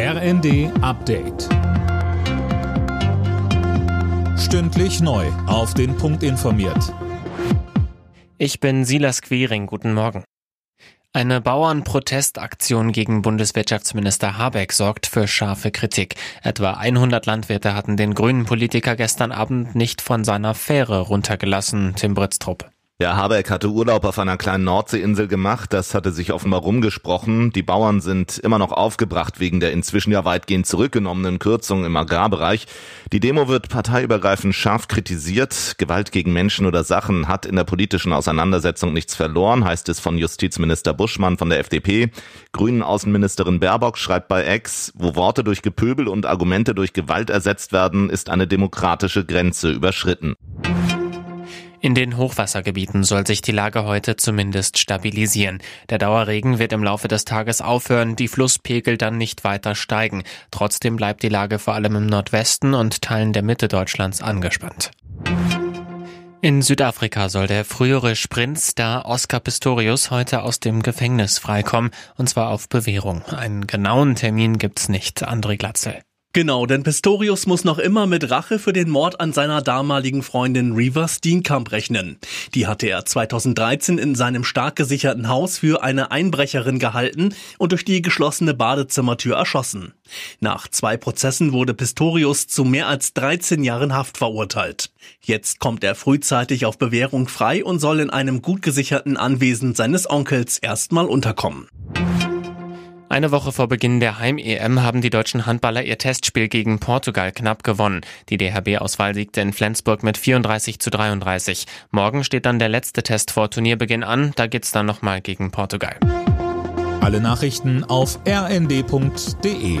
RND Update. Stündlich neu. Auf den Punkt informiert. Ich bin Silas Quering. Guten Morgen. Eine Bauernprotestaktion gegen Bundeswirtschaftsminister Habeck sorgt für scharfe Kritik. Etwa 100 Landwirte hatten den grünen Politiker gestern Abend nicht von seiner Fähre runtergelassen, Tim Britztrup. Ja, Habeck hatte Urlaub auf einer kleinen Nordseeinsel gemacht. Das hatte sich offenbar rumgesprochen. Die Bauern sind immer noch aufgebracht wegen der inzwischen ja weitgehend zurückgenommenen Kürzungen im Agrarbereich. Die Demo wird parteiübergreifend scharf kritisiert. Gewalt gegen Menschen oder Sachen hat in der politischen Auseinandersetzung nichts verloren, heißt es von Justizminister Buschmann von der FDP. Grünen Außenministerin Baerbock schreibt bei Ex, wo Worte durch Gepöbel und Argumente durch Gewalt ersetzt werden, ist eine demokratische Grenze überschritten. In den Hochwassergebieten soll sich die Lage heute zumindest stabilisieren. Der Dauerregen wird im Laufe des Tages aufhören, die Flusspegel dann nicht weiter steigen. Trotzdem bleibt die Lage vor allem im Nordwesten und Teilen der Mitte Deutschlands angespannt. In Südafrika soll der frühere Sprintstar Oscar Pistorius heute aus dem Gefängnis freikommen, und zwar auf Bewährung. Einen genauen Termin gibt's nicht, André Glatzel. Genau, denn Pistorius muss noch immer mit Rache für den Mord an seiner damaligen Freundin Reeva Steenkamp rechnen. Die hatte er 2013 in seinem stark gesicherten Haus für eine Einbrecherin gehalten und durch die geschlossene Badezimmertür erschossen. Nach zwei Prozessen wurde Pistorius zu mehr als 13 Jahren Haft verurteilt. Jetzt kommt er frühzeitig auf Bewährung frei und soll in einem gut gesicherten Anwesen seines Onkels erstmal unterkommen. Eine Woche vor Beginn der Heim-EM haben die deutschen Handballer ihr Testspiel gegen Portugal knapp gewonnen. Die DHB-Auswahl siegte in Flensburg mit 34 zu 33. Morgen steht dann der letzte Test vor Turnierbeginn an. Da geht's dann nochmal gegen Portugal. Alle Nachrichten auf rnd.de